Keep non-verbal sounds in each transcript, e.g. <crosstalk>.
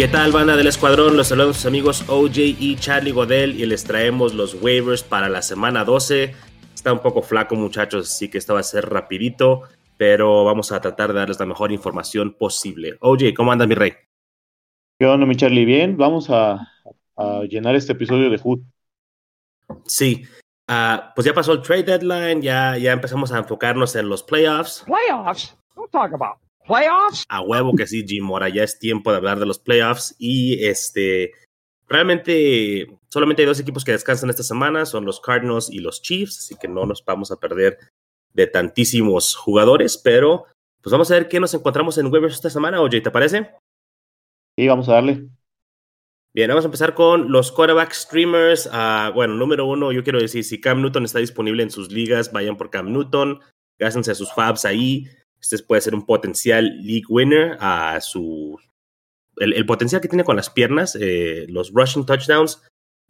¿Qué tal, banda del escuadrón? Los saludos sus amigos OJ y Charlie Godel y les traemos los waivers para la semana 12. Está un poco flaco, muchachos, así que esto va a ser rapidito, pero vamos a tratar de darles la mejor información posible. OJ, ¿cómo anda mi rey? ¿Qué onda, mi Charlie? Bien, vamos a, llenar este episodio de Hood. Sí, ah, pues ya pasó el trade deadline, ya, ya empezamos a enfocarnos en los playoffs. Playoffs? Don't talk about playoffs. A huevo que sí, Jim Mora, ya es tiempo de hablar de los playoffs y este realmente solamente hay dos equipos que descansan esta semana, son los Cardinals y los Chiefs, así que no nos vamos a perder de tantísimos jugadores, pero pues vamos a ver qué nos encontramos en waivers esta semana, oye, ¿te parece? Sí, vamos a darle. Bien, vamos a empezar con los quarterback streamers. Uh, bueno, número uno, yo quiero decir, si Cam Newton está disponible en sus ligas, vayan por Cam Newton, gástense sus fabs ahí. Este puede ser un potencial league winner a su... El, potencial que tiene con las piernas, eh, los rushing touchdowns,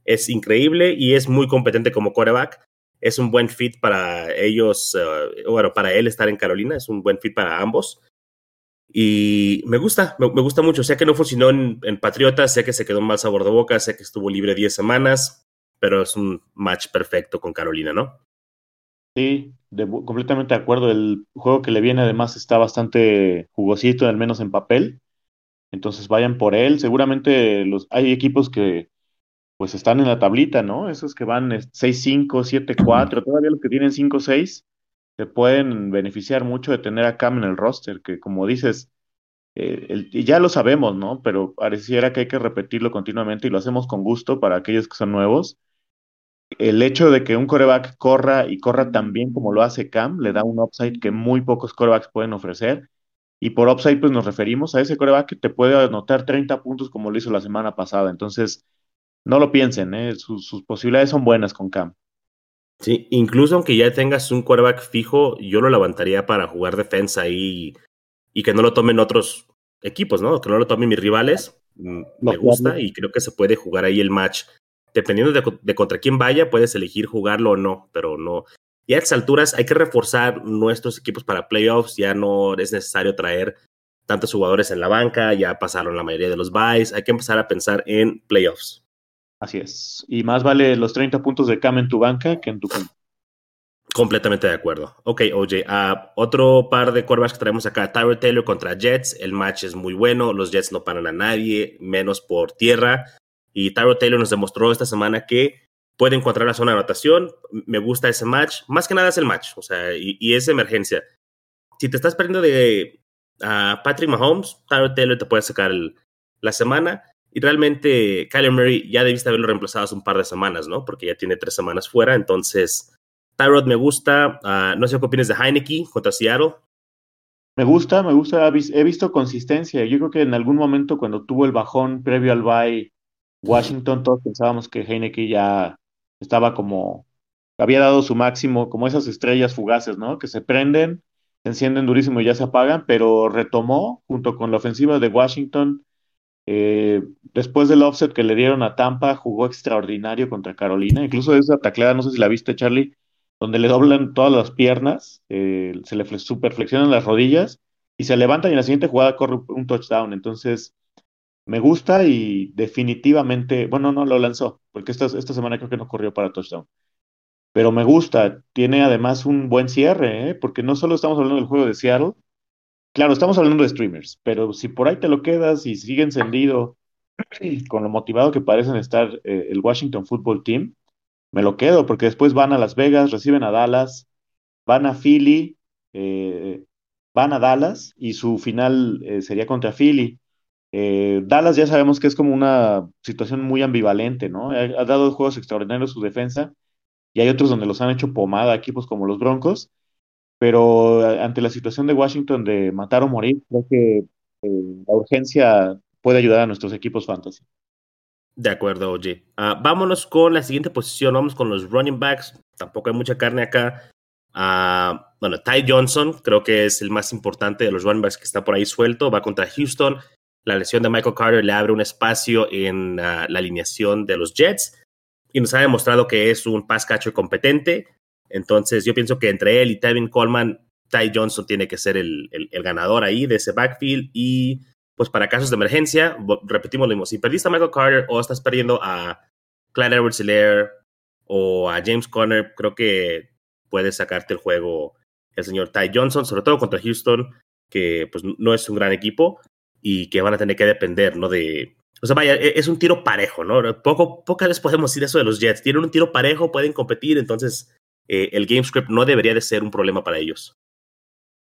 es increíble y es muy competente como quarterback. Es un buen fit para ellos, eh, bueno, para él estar en Carolina, es un buen fit para ambos. Y me gusta, me, gusta mucho. Sé que no funcionó en, en, Patriotas, sé que se quedó mal sabor de boca, sé que estuvo libre 10 semanas, pero es un match perfecto con Carolina, ¿no? Sí, completamente de acuerdo. El juego que le viene además está bastante jugosito, al menos en papel. Entonces vayan por él. Seguramente los, hay equipos que pues están en la tablita, ¿no? Esos que van 6-5, 7-4, todavía los que tienen 5-6 se pueden beneficiar mucho de tener a Cam en el roster, que como dices, eh, y ya lo sabemos, ¿no? Pero pareciera que hay que repetirlo continuamente y lo hacemos con gusto para aquellos que son nuevos el hecho de que un coreback corra y corra tan bien como lo hace Cam le da un upside que muy pocos corebacks pueden ofrecer. Y por upside, pues nos referimos a ese coreback que te puede anotar 30 puntos como lo hizo la semana pasada. Entonces, no lo piensen, ¿eh? sus, posibilidades son buenas con Cam. Sí, incluso aunque ya tengas un coreback fijo, yo lo levantaría para jugar defensa y, y que no lo tomen otros equipos, ¿no? Que no lo tomen mis rivales. Me gusta y creo que se puede jugar ahí el match dependiendo de, contra quién vaya, puedes elegir jugarlo o no, pero no. Y a estas alturas hay que reforzar nuestros equipos para playoffs, ya no es necesario traer tantos jugadores en la banca, ya pasaron la mayoría de los buys, hay que empezar a pensar en playoffs. Así es. Y más vale los 30 puntos de Cam en tu banca que en tu campo. Completamente de acuerdo. Ok, OJ. Uh, otro par de quarterbacks que traemos acá. Tyler Taylor contra Jets. El match es muy bueno. Los Jets no paran a nadie, menos por tierra. Y Tyro Taylor nos demostró esta semana que puede encontrar la zona de anotación. Me gusta ese match. Más que nada es el match, o sea, y, es emergencia. Si te estás perdiendo de Patrick Mahomes, Tyro Taylor te puede sacar la semana. Y realmente Kyler Murray ya debiste haberlo reemplazado hace un par de semanas, ¿no? Porque ya tiene tres semanas fuera. Entonces, Tyrod me gusta. Ah, no sé qué opinas de Heineke contra Seattle. Me gusta, me gusta. He visto consistencia. Yo creo que en algún momento cuando tuvo el bajón previo al bye Washington, todos pensábamos que Heineke ya estaba como, había dado su máximo, como esas estrellas fugaces, ¿no? Que se prenden, se encienden durísimo y ya se apagan, pero retomó junto con la ofensiva de Washington. Eh, después del offset que le dieron a Tampa, jugó extraordinario contra Carolina. Incluso esa tacleada, no sé si la viste, Charlie, donde le doblan todas las piernas, eh, se le superflexionan las rodillas y se levanta y en la siguiente jugada corre un touchdown. Entonces, me gusta y definitivamente, bueno, no lo lanzó, porque esta, esta semana creo que no corrió para touchdown. Pero me gusta, tiene además un buen cierre, ¿eh? porque no solo estamos hablando del juego de Seattle, claro, estamos hablando de streamers, pero si por ahí te lo quedas y sigue encendido con lo motivado que parecen estar eh, el Washington Football Team, me lo quedo, porque después van a Las Vegas, reciben a Dallas, van a Philly, eh, van a Dallas y su final sería contra Philly. Eh, Dallas ya sabemos que es como una situación muy ambivalente, ¿no? Ha, dado juegos extraordinarios su defensa y hay otros donde los han hecho pomada, equipos como los Broncos, pero ante la situación de Washington de matar o morir, creo que eh, la urgencia puede ayudar a nuestros equipos fantasy. De acuerdo, oye. Ah, vámonos con la siguiente posición, vamos con los running backs. Tampoco hay mucha carne acá. Ah, bueno, Ty Johnson creo que es el más importante de los running backs que está por ahí suelto. Va contra Houston. La lesión de Michael Carter le abre un espacio en ah, la alineación de los Jets y nos ha demostrado que es un pass catcher competente. Entonces, yo pienso que entre él y Tevin Coleman, Ty Johnson tiene que ser el, ganador ahí de ese backfield. Y pues para casos de emergencia, repetimos lo mismo, si perdiste a Michael Carter o estás perdiendo a Clyde edwards o a James Conner, creo que puedes sacarte el juego el señor Ty Johnson, sobre todo contra Houston, que pues no es un gran equipo y que van a tener que depender, ¿no? De, o sea, vaya, e, es un tiro parejo, ¿no? Poco, pocas veces podemos decir eso de los Jets. Tienen un tiro parejo, pueden competir, entonces eh, el game script no debería de ser un problema para ellos.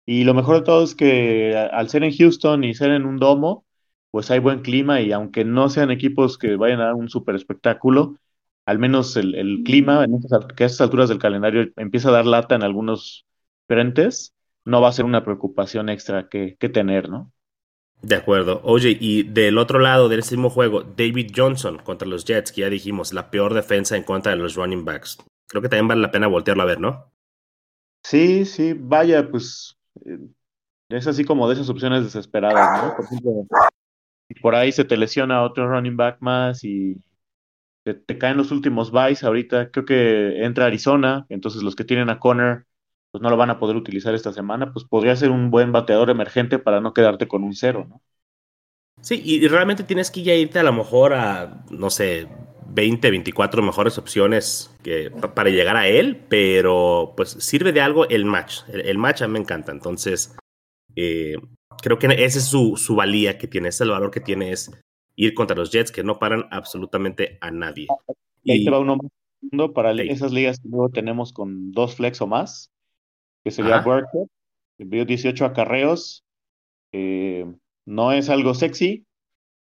Y lo mejor de todo es que al ser en Houston y ser en un domo, pues hay buen clima y aunque no sean equipos que vayan a dar un super espectáculo, al menos el, clima en estas, que a estas alturas del calendario empieza a dar lata en algunos frentes, no va a ser una preocupación extra que tener, ¿no? De acuerdo. Oye, y del otro lado del mismo juego, David Johnson contra los Jets, que ya dijimos, la peor defensa en contra de los running backs. Creo que también vale la pena voltearlo a ver, ¿no? Sí, sí, vaya, pues eh, es así como de esas opciones desesperadas, ¿no? Por ejemplo, por ahí se te lesiona otro running back más y te, caen los últimos buys. Ahorita creo que entra Arizona, entonces los que tienen a Conner pues no lo van a poder utilizar esta semana, pues podría ser un buen bateador emergente para no quedarte con un cero, ¿no? Sí, y realmente tienes que ya irte a lo mejor a, no sé, 20, 24 mejores opciones que, para llegar a él, pero pues sirve de algo el match. El, match a mí me encanta, entonces eh, creo que esa es su, su valía que tiene, ese es el valor que tiene es ir contra los Jets que no paran absolutamente a nadie. Y te va uno para esas ligas que luego tenemos con dos flex o más que sería Burkhead. Envió 18 acarreos. Eh, no es algo sexy,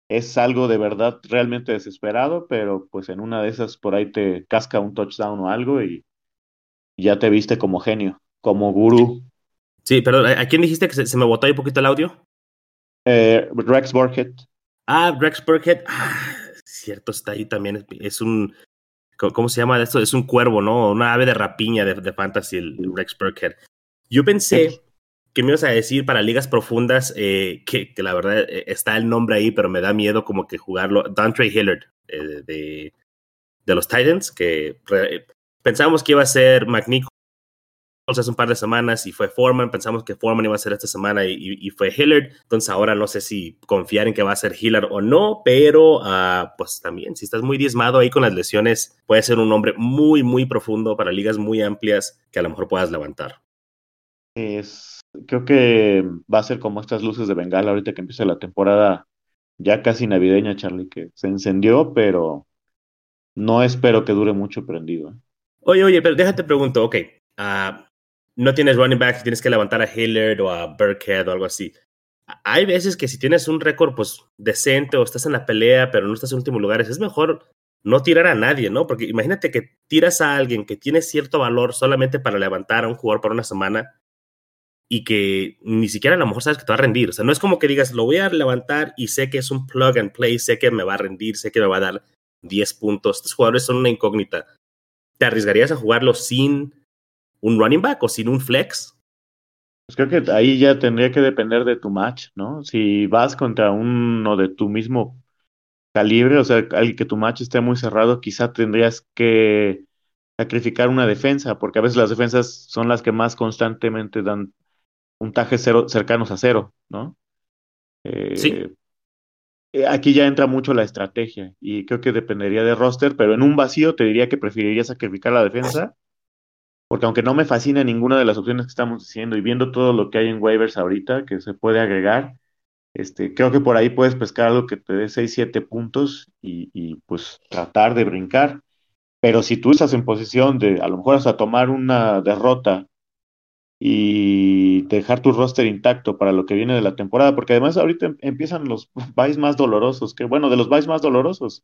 es algo de verdad realmente desesperado, pero pues en una de esas por ahí te casca un touchdown o algo y ya te viste como genio, como gurú. Sí, pero ¿a quién dijiste que se, me botó ahí un poquito el audio? Eh, Rex Burkhead. Ah, Rex Burkhead. Ah, cierto, está ahí también. Es un ¿cómo se llama esto? Es un cuervo, ¿no? Una ave de rapiña de, fantasy, el, Rex Burkhead. Yo pensé que me ibas a decir para ligas profundas, eh, que, la verdad eh, está el nombre ahí, pero me da miedo como que jugarlo. Dantre Hillard eh, de, de, los Titans, que pensábamos que iba a ser McNichol hace un par de semanas y fue Foreman. Pensamos que Foreman iba a ser esta semana y, fue Hillard. Entonces ahora no sé si confiar en que va a ser Hillard o no, pero uh, pues también si estás muy diezmado ahí con las lesiones, puede ser un nombre muy, muy profundo para ligas muy amplias que a lo mejor puedas levantar. Es, creo que va a ser como estas luces de Bengala ahorita que empieza la temporada ya casi navideña, Charlie, que se encendió, pero no espero que dure mucho prendido. ¿eh? Oye, oye, pero déjate pregunto, ok. Uh, no tienes running back, tienes que levantar a Hillard o a Burkhead o algo así. Hay veces que si tienes un récord pues decente o estás en la pelea pero no estás en últimos lugares, es mejor no tirar a nadie, ¿no? Porque imagínate que tiras a alguien que tiene cierto valor solamente para levantar a un jugador por una semana y que ni siquiera a lo mejor sabes que te va a rendir. O sea, no es como que digas, lo voy a levantar y sé que es un plug and play, sé que me va a rendir, sé que me va a dar 10 puntos. Estos jugadores son una incógnita. ¿Te arriesgarías a jugarlo sin un running back o sin un flex? Pues creo que ahí ya tendría que depender de tu match, ¿no? Si vas contra uno de tu mismo calibre, o sea, alguien que tu match esté muy cerrado, quizá tendrías que sacrificar una defensa, porque a veces las defensas son las que más constantemente dan puntajes cero, cercanos a cero, ¿no? sí. Eh, aquí ya entra mucho la estrategia y creo que dependería de roster, pero en un vacío te diría que preferiría sacrificar la defensa porque aunque no me fascina ninguna de las opciones que estamos diciendo y viendo todo lo que hay en waivers ahorita que se puede agregar, este, creo que por ahí puedes pescar algo que te dé 6, 7 puntos y, pues tratar de brincar. Pero si tú estás en posición de a lo mejor hasta tomar una derrota y dejar tu roster intacto para lo que viene de la temporada, porque además ahorita em, empiezan los <laughs> buys más dolorosos, que bueno, de los buys más dolorosos,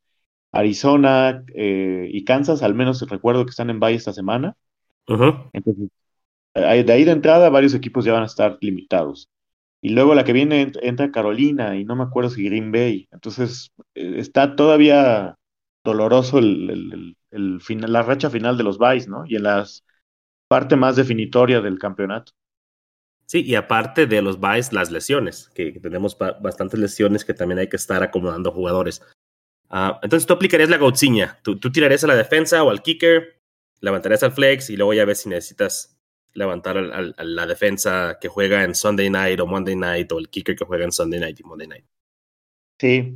Arizona eh, y Kansas, al menos recuerdo que están en buy esta semana, entonces, de ahí de entrada varios equipos ya van a estar limitados. Y luego la que viene entra Carolina y no me acuerdo si Green Bay. Entonces eh, está todavía doloroso el, el, final, la racha final de los Vice, ¿no? Y en la parte más definitoria del campeonato. Sí, y aparte de los Vice, las lesiones, que, tenemos bastantes lesiones que también hay que estar acomodando jugadores. Ah, entonces tú aplicarías la gautsiña. ¿Tú, tú tirarías a la defensa o al kicker levantarías al flex y luego ya ves si necesitas levantar a la defensa que juega en Sunday night o Monday night o el kicker que juega en Sunday night y Monday night. Sí,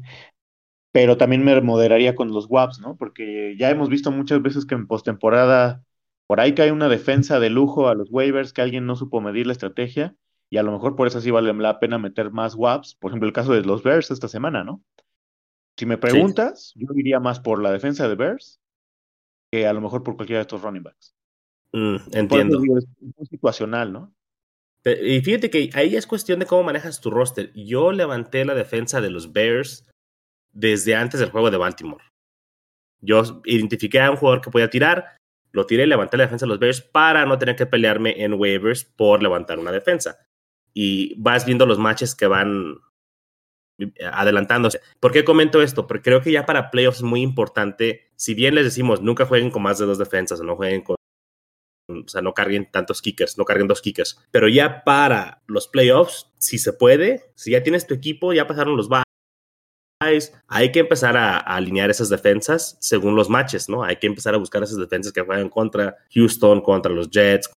pero también me moderaría con los WAPs, ¿no? Porque ya hemos visto muchas veces que en postemporada por ahí cae una defensa de lujo a los waivers que alguien no supo medir la estrategia y a lo mejor por eso sí vale la pena meter más WAPs. Por ejemplo, el caso de los Bears esta semana, ¿no? Si me preguntas, yo iría más por la defensa de Bears que a lo mejor por cualquiera de estos running backs. Mm, entiendo. es muy situacional, ¿no? Y fíjate que ahí es cuestión de cómo manejas tu roster. Yo levanté la defensa de los Bears desde antes del juego de Baltimore. Yo identifiqué a un jugador que podía tirar, lo tiré y levanté la defensa de los Bears para no tener que pelearme en waivers por levantar una defensa. Y vas viendo los matches que van adelantándose. ¿Por qué comento esto? Porque creo que ya para playoffs es muy importante, si bien les decimos nunca jueguen con más de dos defensas no jueguen con o sea, no carguen tantos kickers, no carguen dos kickers. Pero ya para los playoffs, si se puede, si ya tienes tu equipo, ya pasaron los byes, hay que empezar a, alinear esas defensas según los matches, ¿no? Hay que empezar a buscar esas defensas que juegan contra Houston, contra los Jets,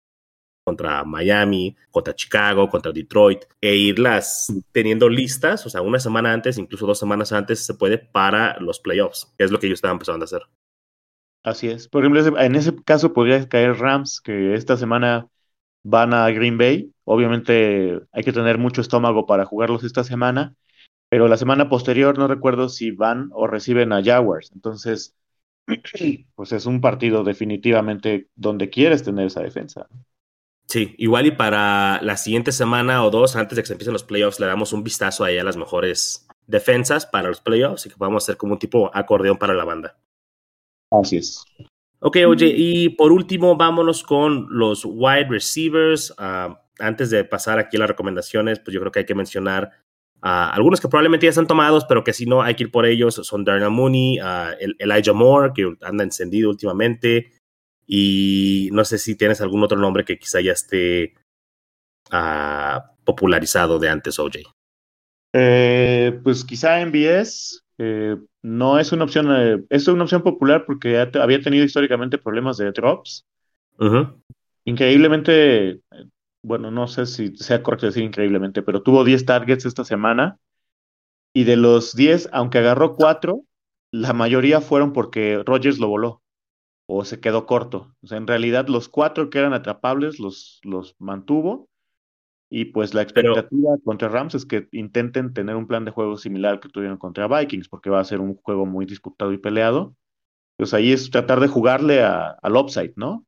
contra Miami, contra Chicago, contra Detroit, e irlas teniendo listas, o sea, una semana antes, incluso dos semanas antes, se puede para los playoffs, es lo que ellos estaban empezando a hacer. Así es. Por ejemplo, en ese caso podría caer Rams, que esta semana van a Green Bay. Obviamente hay que tener mucho estómago para jugarlos esta semana, pero la semana posterior no recuerdo si van o reciben a Jaguars. Entonces, <clears throat> pues es un partido definitivamente donde quieres tener esa defensa. Sí, igual y para la siguiente semana o dos, antes de que se empiecen los playoffs, le damos un vistazo ahí a las mejores defensas para los playoffs y que podamos hacer como un tipo acordeón para la banda. Así es. Ok, oye, y por último, vámonos con los wide receivers. Ah, antes de pasar aquí a las recomendaciones, pues yo creo que hay que mencionar a algunos que probablemente ya están tomados, pero que si no hay que ir por ellos. Son Darnell Mooney, uh, Elijah Moore, que anda encendido últimamente, y no sé si tienes algún otro nombre que quizá ya esté uh, popularizado de antes, OJ. Eh, pues quizá MBS eh, no es una opción, eh, es una opción popular porque había tenido históricamente problemas de drops. Increíblemente, bueno, no sé si sea correcto decir increíblemente, pero tuvo 10 targets esta semana y de los 10, aunque agarró 4, la mayoría fueron porque Rogers lo voló o se quedó corto. O sea, en realidad los cuatro que eran atrapables los, los mantuvo. Y pues la expectativa contra Rams es que intenten tener un plan de juego similar al que tuvieron contra Vikings, porque va a ser un juego muy disputado y peleado. Pues ahí es tratar de jugarle al upside, ¿no?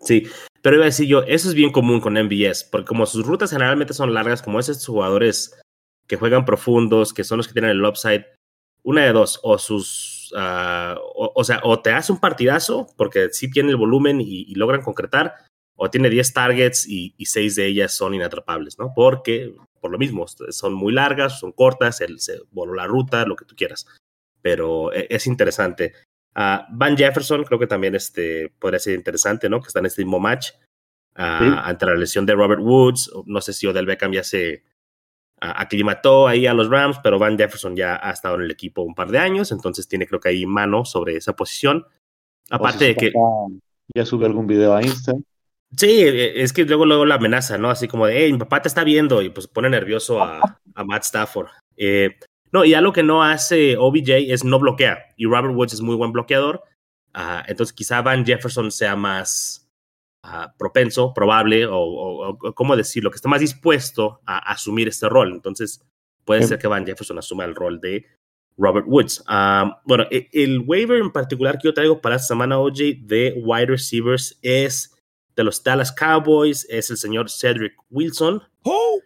Sí, pero iba a decir yo, eso es bien común con MBS, porque como sus rutas generalmente son largas, como esos jugadores que juegan profundos, que son los que tienen el upside, una de dos, o sus Ah, o, sea, o te hace un partidazo, porque sí tiene el volumen y, logran concretar, o tiene 10 targets y, y 6 de ellas son inatrapables, ¿no? Porque, por lo mismo, son muy largas, son cortas, él se voló la ruta, lo que tú quieras. Pero e, es interesante. Uh, Van Jefferson creo que también este, podría ser interesante, ¿no? Que está en este mismo match. Uh, ante la lesión de Robert Woods. No sé si Odell Beckham ya se, aclimató ahí a los Rams, pero Van Jefferson ya ha estado en el equipo un par de años, entonces tiene creo que ahí mano sobre esa posición. Aparte de que... Ya sube algún video a Insta. Sí, e, es que luego, luego la amenaza, ¿no? Así como de, hey, mi papá te está viendo y pues pone nervioso a, a Matt Stafford. Eh, no, y algo que no hace OBJ es no bloquea. Y Robert Woods es muy buen bloqueador. Uh, entonces quizá Van Jefferson sea más propenso, probable, o, cómo decirlo, que está más dispuesto a, asumir este rol. Entonces, puede ser que Van Jefferson asuma el rol de Robert Woods. Ah, bueno, e, el, waiver en particular que yo traigo para esta semana, OJ, de wide receivers es de los Dallas Cowboys, es el señor Cedric Wilson. Oh.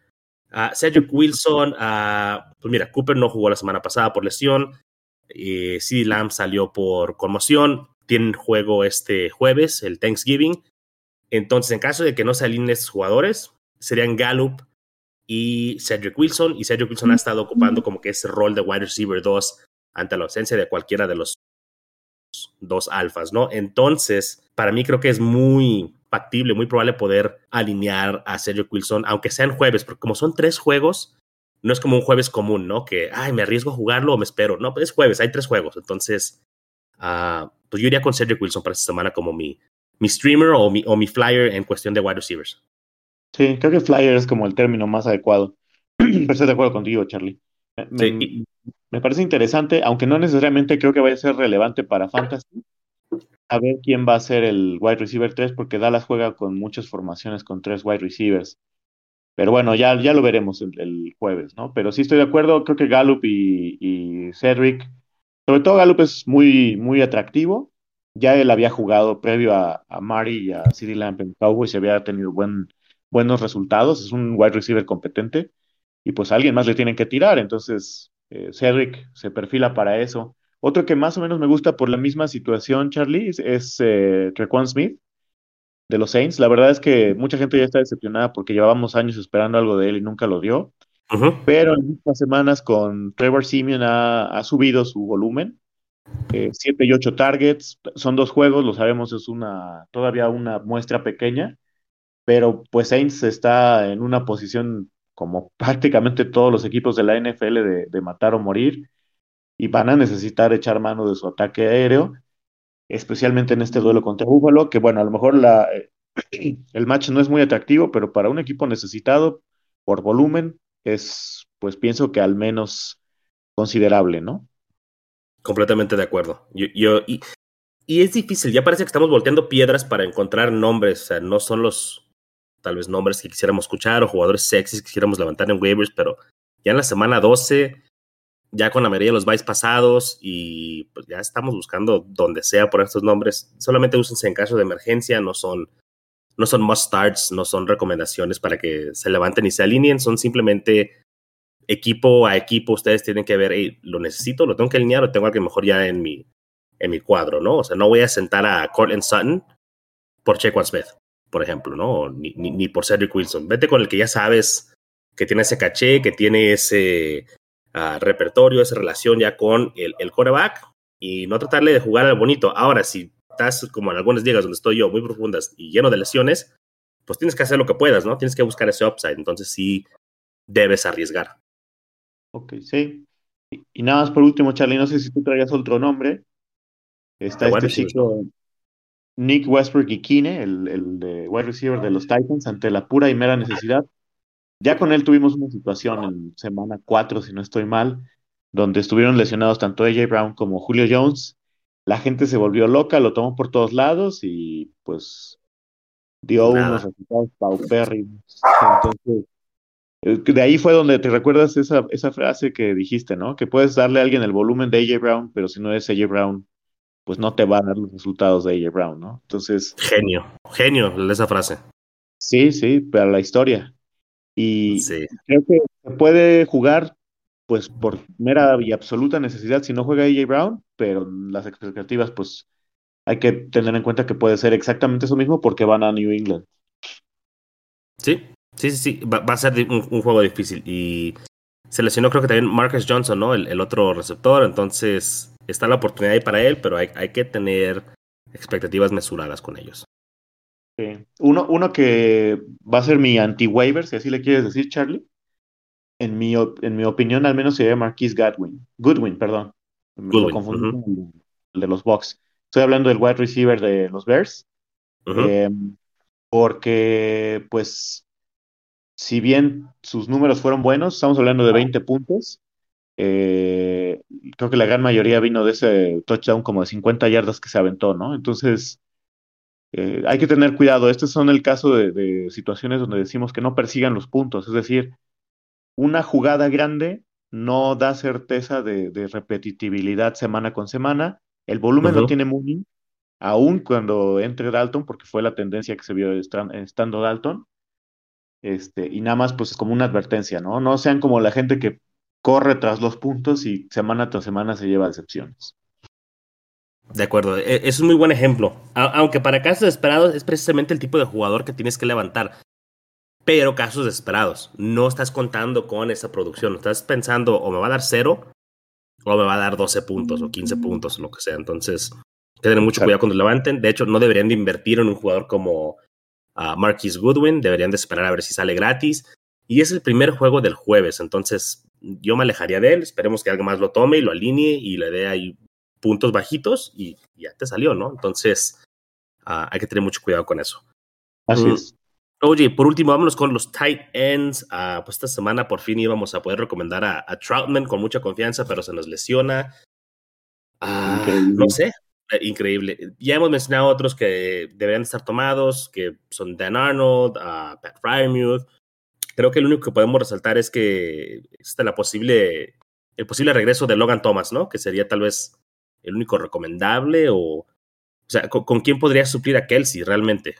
Cedric Wilson, uh, pues mira, Cooper no jugó la semana pasada por lesión. Eh, CD Lamb salió por conmoción. Tienen juego este jueves, el Thanksgiving. Entonces, en caso de que no se alineen estos jugadores, serían Gallup y Cedric Wilson. Y Cedric Wilson ha estado ocupando como que ese rol de wide receiver 2 ante la ausencia de cualquiera de los dos alfas, ¿no? Entonces, para mí creo que es muy factible, muy probable poder alinear a Cedric Wilson, aunque sean jueves, porque como son tres juegos, no es como un jueves común, ¿no? Que, ay, me arriesgo a jugarlo o me espero. No, pues es jueves, hay tres juegos. Entonces, uh, pues yo iría con Cedric Wilson para esta semana como mi, mi streamer o mi, o mi flyer en cuestión de wide receivers. Sí, creo que flyer es como el término más adecuado. <clears throat> Pero estoy de acuerdo contigo, Charlie. Me, Sí. me parece interesante, aunque no necesariamente creo que vaya a ser relevante para Fantasy, a ver quién va a ser el wide receiver 3, porque Dallas juega con muchas formaciones con tres wide receivers. Pero bueno, ya, ya lo veremos el, el jueves, ¿no? Pero sí estoy de acuerdo, creo que Gallup y, y Cedric, sobre todo Gallup es muy, muy atractivo. Ya él había jugado previo a, a Mari y a CeeDee Lamb en Cowboys y había tenido buen, buenos resultados. Es un wide receiver competente y pues a alguien más le tienen que tirar. Entonces, eh, Cedric se perfila para eso. Otro que más o menos me gusta por la misma situación, Charlie, es, es eh, Trequan Smith de los Saints. La verdad es que mucha gente ya está decepcionada porque llevábamos años esperando algo de él y nunca lo dio. Pero en estas semanas con Trevor Simeon ha, ha subido su volumen. 7 y 8 targets. Son dos juegos, lo sabemos, es una todavía una muestra pequeña. Pero pues Saints está en una posición como <laughs> prácticamente todos los equipos de la NFL de, matar o morir. Y van a necesitar echar mano de su ataque aéreo especialmente en este duelo contra Buffalo, que bueno, a lo mejor la, <clears throat> el match no es muy atractivo, pero para un equipo necesitado por volumen es, pues pienso que al menos considerable, ¿no? Completamente de acuerdo. Yo, y, es difícil, ya parece que estamos volteando piedras para encontrar nombres, no son los tal vez nombres que quisiéramos escuchar o jugadores sexys que quisiéramos levantar en waivers, pero ya en la semana 12 ya con la mayoría de los bytes pasados y pues ya estamos buscando donde sea por estos nombres. Solamente úsense en caso de emergencia, no son, no son must starts, no son recomendaciones para que se levanten y se alineen, son simplemente equipo a equipo. Ustedes tienen que ver, hey, lo necesito, lo tengo que alinear o tengo algo mejor ya en mi, en mi cuadro, ¿no? O sea, no voy a sentar a Cortland Sutton por Chequan Smith, por ejemplo, ¿no? Ni, ni, ni por Cedric Wilson. Vete con el que ya sabes que tiene ese caché, que tiene ese uh, repertorio, esa relación ya con el, el quarterback y no tratarle de jugar al bonito. Ahora, si estás como en algunas ligas donde estoy yo, muy profundas y lleno de lesiones, pues tienes que hacer lo que puedas, ¿no? Tienes que buscar ese upside. Entonces sí debes arriesgar. Ok, sí. Y, y nada más por último, Charlie, no sé si tú traías otro nombre. Está The este chico Nick Westbrook y Kine, el, el de wide receiver de los Titans, ante la pura y mera necesidad. Ya con él tuvimos una situación en semana 4, si no estoy mal, donde estuvieron lesionados tanto AJ Brown como Julio Jones. La gente se volvió loca, lo tomó por todos lados y pues dio Nada. unos resultados paupérrimos. Entonces, de ahí fue donde te recuerdas esa, esa frase que dijiste, ¿no? Que puedes darle a alguien el volumen de AJ Brown, pero si no es AJ Brown, pues no te va a dar los resultados de AJ Brown, ¿no? Entonces, Genio, genio esa frase. sí, sí, para la historia. Y Sí. creo que se puede jugar, pues, por mera y absoluta necesidad si no juega AJ Brown, pero las expectativas, pues, hay que tener en cuenta que puede ser exactamente eso mismo porque van a New England. Sí, sí, sí, sí. Va, va a ser un, un juego difícil. Y se lesionó creo que también Marcus Johnson, ¿no? El, el otro receptor. Entonces está la oportunidad ahí para él, pero hay, hay que tener expectativas mesuradas con ellos. Sí. Uno, uno que va a ser mi anti-waiver, si así le quieres decir, Charlie. En mi, en mi opinión, al menos sería Marquise Godwin. Goodwin, perdón. Me lo confundí con el, de los Bucks. Estoy hablando del wide receiver de los Bears. Eh, porque, pues, si bien sus números fueron buenos, estamos hablando de 20 puntos. eh, creo que la gran mayoría vino de ese touchdown como de 50 yardas que se aventó, ¿no? Entonces, eh, hay que tener cuidado. Estos son el caso de, de situaciones donde decimos que no persigan los puntos. Es decir, una jugada grande no da certeza de, de repetitividad semana con semana. El volumen lo Ujú. tiene Mooney, aún cuando entre Dalton, porque fue la tendencia que se vio estan- estando Dalton. Este, y nada más, pues, como una advertencia, ¿no? No sean como la gente que corre tras los puntos y semana tras semana se lleva decepciones. De acuerdo, e- es un muy buen ejemplo. Aunque para casos desesperados es precisamente el tipo de jugador que tienes que levantar. Pero casos desesperados, no estás contando con esa producción. Estás pensando o me va a dar cero o me va a dar 12 puntos o 15 puntos o lo que sea. Entonces, hay que tener mucho Claro. cuidado cuando levanten. De hecho, no deberían de invertir en un jugador como uh, Marquis Goodwin. Deberían de esperar a ver si sale gratis. Y es el primer juego del jueves. Entonces, yo me alejaría de él. Esperemos que alguien más lo tome y lo alinee y le dé ahí puntos bajitos y ya te salió, ¿no? Entonces, uh, hay que tener mucho cuidado con eso. Así Mm. es. Oye, por último, vámonos con los tight ends. Ah, pues esta semana por fin íbamos a poder recomendar a, a Troutman con mucha confianza, pero se nos lesiona. Ah, no sé, increíble. Ya hemos mencionado otros que deberían estar tomados, que son Dan Arnold, uh, Pat Fryermuth. Creo que lo único que podemos resaltar es que está la posible, el posible regreso de Logan Thomas, ¿no? Que sería tal vez el único recomendable o, o sea, ¿con, con quién podría suplir a Kelsey realmente?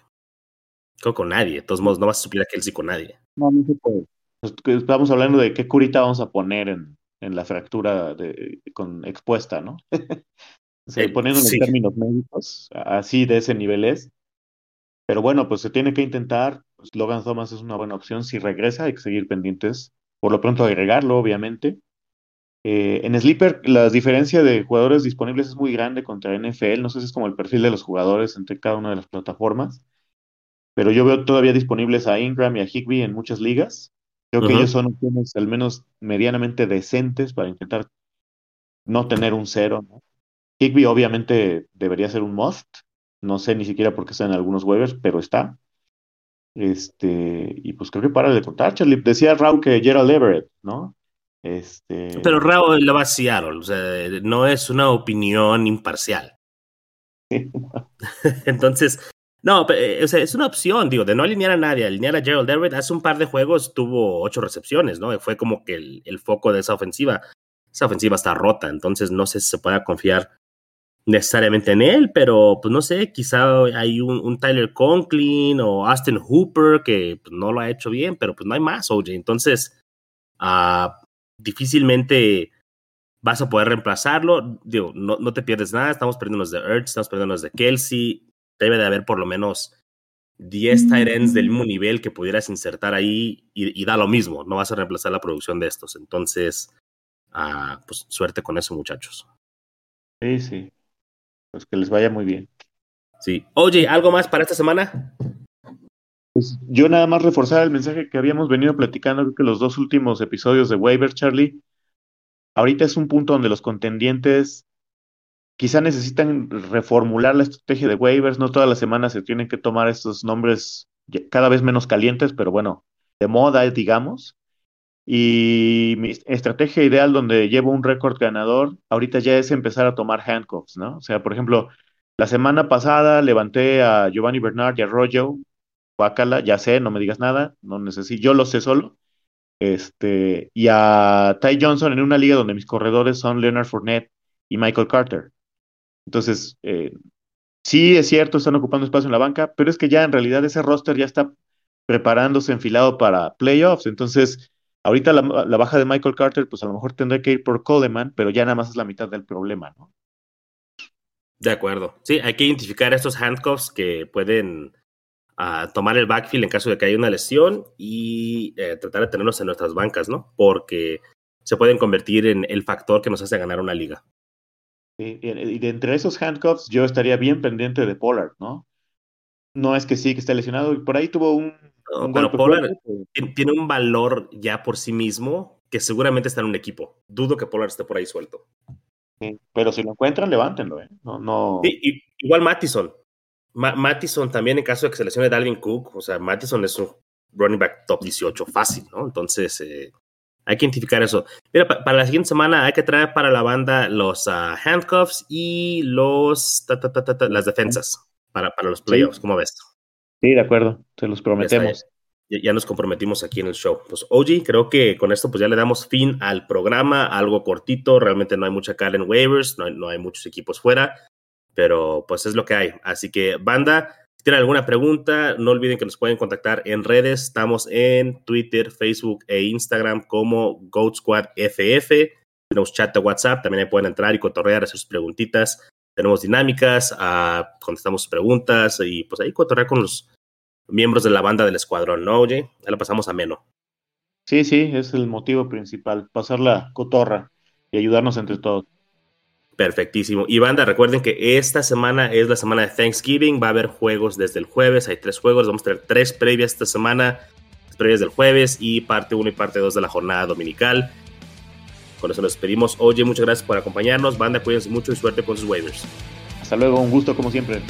Creo con nadie. De todos modos, no vas a suplir a Kelsey con nadie. No, no se puede. Estamos hablando de qué curita vamos a poner en, en la fractura de, con expuesta, ¿no? <laughs> o sea, Eh, poniéndolo sí. en términos médicos, así de ese nivel es. Pero bueno, pues se tiene que intentar. Pues Logan Thomas es una buena opción. Si regresa, hay que seguir pendientes. Por lo pronto agregarlo, obviamente. Eh, en Sleeper, la diferencia de jugadores disponibles es muy grande contra NFL. No sé si es como el perfil de los jugadores entre cada una de las plataformas. Pero yo veo todavía disponibles a Ingram y a Higby en muchas ligas. Creo que ellos son opciones al menos medianamente decentes para intentar no tener un cero, ¿no? Higby obviamente debería ser un must. No sé ni siquiera por qué está en algunos waivers, pero está. Este, y pues creo que para de contar, Charlie. Decía Raúl que Gerald Everett, ¿no? Este, Pero Rao le va a Seattle, o sea, no es una opinión imparcial. <laughs> Entonces, no, pe- eh, o sea, es una opción, digo, de no alinear a nadie, alinear a Gerald Everett. Hace un par de juegos tuvo ocho recepciones, ¿no? Fue como que el, el foco de esa ofensiva. Esa ofensiva está rota, entonces no sé si se pueda confiar necesariamente en él, pero pues no sé, quizá hay un, un Tyler Conklin o Austin Hooper que pues, no lo ha hecho bien, pero pues no hay más, OJ. Entonces, ah, difícilmente vas a poder reemplazarlo. Digo, no, no te pierdes nada. Estamos perdiendo los de Ertz, estamos perdiendo los de Kelsey. Debe de haber por lo menos 10 tight ends del mismo nivel que pudieras insertar ahí y, y da lo mismo. No vas a reemplazar la producción de estos. Entonces, ah, pues suerte con eso, muchachos. sí, sí. Pues que les vaya muy bien. Sí. Oye, ¿algo más para esta semana? Pues yo nada más reforzar el mensaje que habíamos venido platicando, creo que los dos últimos episodios de Waiver, Charlie. Ahorita es un punto donde los contendientes quizá necesitan reformular la estrategia de waivers. No todas las semanas se tienen que tomar estos nombres cada vez menos calientes, pero bueno, de moda, digamos. Y mi estrategia ideal donde llevo un récord ganador, ahorita ya es empezar a tomar handcuffs, ¿no? O sea, por ejemplo, la semana pasada levanté a Giovanni Bernard y a Rojo, Guácala, ya sé, no me digas nada, no necesito, yo lo sé solo. Este, y a Ty Johnson en una liga donde mis corredores son Leonard Fournette y Michael Carter. Entonces, eh, sí es cierto, están ocupando espacio en la banca, pero es que ya en realidad ese roster ya está preparándose enfilado para playoffs. Entonces, ahorita la, la baja de Michael Carter, pues a lo mejor tendré que ir por Coleman, pero ya nada más es la mitad del problema, ¿no? De acuerdo. Sí, hay que identificar estos handcuffs que pueden ah, tomar el backfield en caso de que haya una lesión y eh, tratar de tenerlos en nuestras bancas, ¿no? Porque se pueden convertir en el factor que nos hace ganar una liga. Y, de entre esos handcuffs, yo estaría bien pendiente de Pollard, ¿no? No es que sí, que está lesionado, y por ahí tuvo un, No, un pero fuerte, tien- tiene un valor ya por sí mismo que seguramente está en un equipo. Dudo que Pollard esté por ahí suelto. sí, pero si lo encuentran, levántenlo, ¿eh? No, no. Sí, y- igual Mattison. Ma Mattison también en caso de que se lesione Dalvin Cook, o sea, Mattison es un running back top 18 fácil, ¿no? Entonces, eh, hay que identificar eso. Mira, pa para la siguiente semana hay que traer para la banda los uh, handcuffs y los ta, ta, ta, ta, las defensas para, para los playoffs. ¿Cómo ves? Sí, de acuerdo, se los prometemos. Ya, ya, nos comprometimos aquí en el show. Pues, OG, creo que con esto pues ya le damos fin al programa, algo cortito, realmente no hay mucha cara en waivers, no hay, no hay muchos equipos fuera, pero pues es lo que hay. Así que, banda, si tienen alguna pregunta, no olviden que nos pueden contactar en redes. Estamos en Twitter, Facebook e Instagram como Goat Squad FF. Tenemos chat de WhatsApp, también ahí pueden entrar y cotorrear, hacer sus preguntitas. Tenemos dinámicas, uh, contestamos preguntas y pues ahí cotorrear con los miembros de la banda del escuadrón, ¿no, oye? Ya la pasamos ameno. Sí, sí, es el motivo principal, pasar la cotorra y ayudarnos entre todos. Perfectísimo. Y banda, recuerden que esta semana es la semana de Thanksgiving. Va a haber juegos desde el jueves. Hay tres juegos. Vamos a tener tres previas esta semana. Tres previas del jueves y parte 1 y parte 2 de la jornada dominical. Con eso nos despedimos. Oye, muchas gracias por acompañarnos. Banda, cuídense mucho y suerte con sus waivers. Hasta luego, un gusto como siempre.